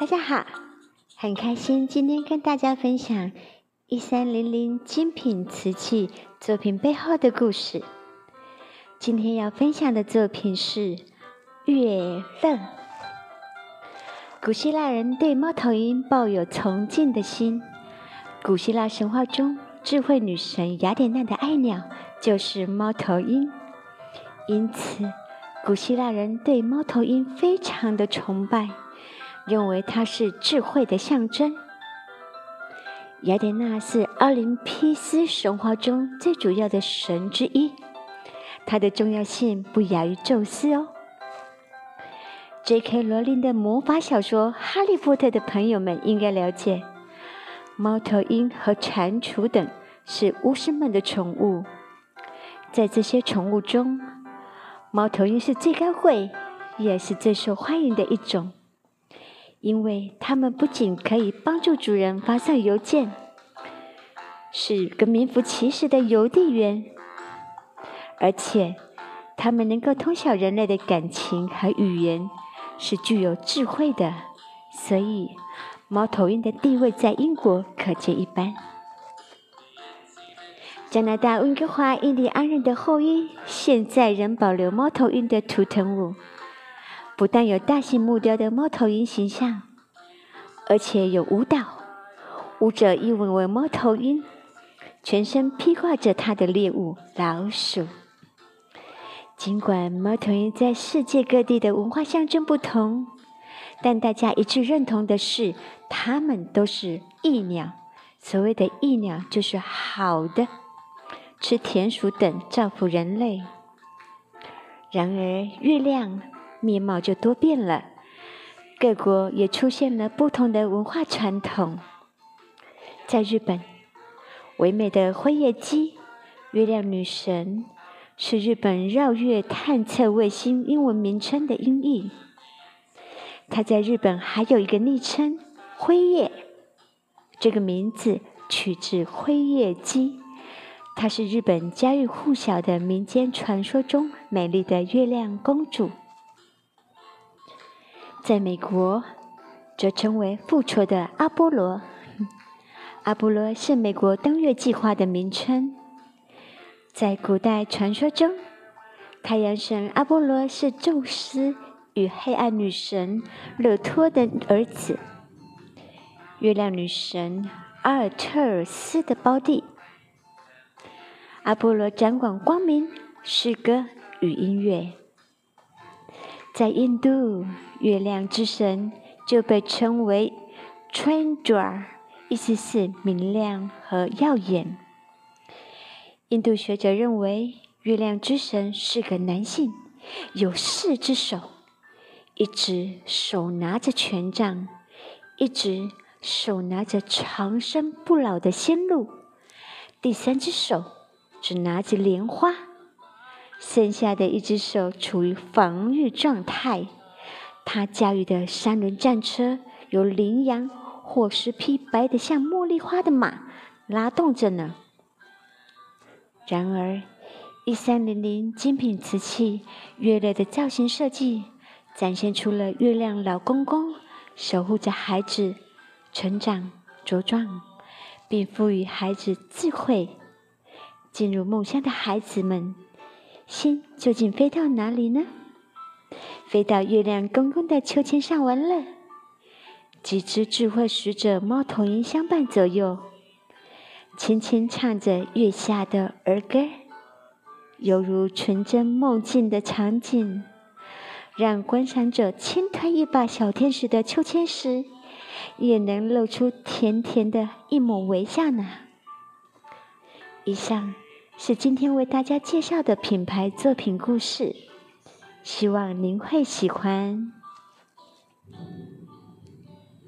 大家好，很开心今天跟大家分享一三零零精品瓷器作品背后的故事。今天要分享的作品是《月乐》。古希腊人对猫头鹰抱有崇敬的心。古希腊神话中，智慧女神雅典娜的爱鸟就是猫头鹰，因此古希腊人对猫头鹰非常的崇拜。认为它是智慧的象征。雅典娜是奥林匹斯神话中最主要的神之一，它的重要性不亚于宙斯哦。J.K. 罗琳的魔法小说《哈利波特》的朋友们应该了解，猫头鹰和蟾蜍等是巫师们的宠物。在这些宠物中，猫头鹰是最高贵，也是最受欢迎的一种。因为它们不仅可以帮助主人发送邮件，是个名副其实的邮递员，而且它们能够通晓人类的感情和语言，是具有智慧的。所以，猫头鹰的地位在英国可见一斑。加拿大温哥华印第安人的后裔现在仍保留猫头鹰的图腾物。不但有大型木雕的猫头鹰形象，而且有舞蹈，舞者一吻为猫头鹰，全身披挂着它的猎物老鼠。尽管猫头鹰在世界各地的文化象征不同，但大家一致认同的是，它们都是益鸟。所谓的益鸟，就是好的，吃田鼠等，造福人类。然而，月亮。面貌就多变了，各国也出现了不同的文化传统。在日本，唯美的辉夜姬（月亮女神）是日本绕月探测卫星英文名称的音译。它在日本还有一个昵称“辉夜”，这个名字取自辉夜姬，她是日本家喻户晓的民间传说中美丽的月亮公主。在美国，则称为复仇的阿波罗。阿波罗是美国登月计划的名称。在古代传说中，太阳神阿波罗是宙斯与黑暗女神勒托的儿子，月亮女神阿尔特尔斯的胞弟。阿波罗掌管光明、诗歌与音乐。在印度，月亮之神就被称为 Chandra，意思是明亮和耀眼。印度学者认为，月亮之神是个男性，有四只手，一只手拿着权杖，一只手拿着长生不老的仙露，第三只手只拿着莲花。剩下的一只手处于防御状态，他驾驭的三轮战车由羚羊或是匹白的像茉莉花的马拉动着呢。然而，一三零零精品瓷器月亮的造型设计，展现出了月亮老公公守护着孩子成长茁壮，并赋予孩子智慧。进入梦乡的孩子们。心究竟飞到哪里呢？飞到月亮公公的秋千上玩了。几只智慧使者猫头鹰相伴左右，轻轻唱着月下的儿歌，犹如纯真梦境的场景，让观赏者轻推一把小天使的秋千时，也能露出甜甜的一抹微笑呢。以上。是今天为大家介绍的品牌作品故事，希望您会喜欢。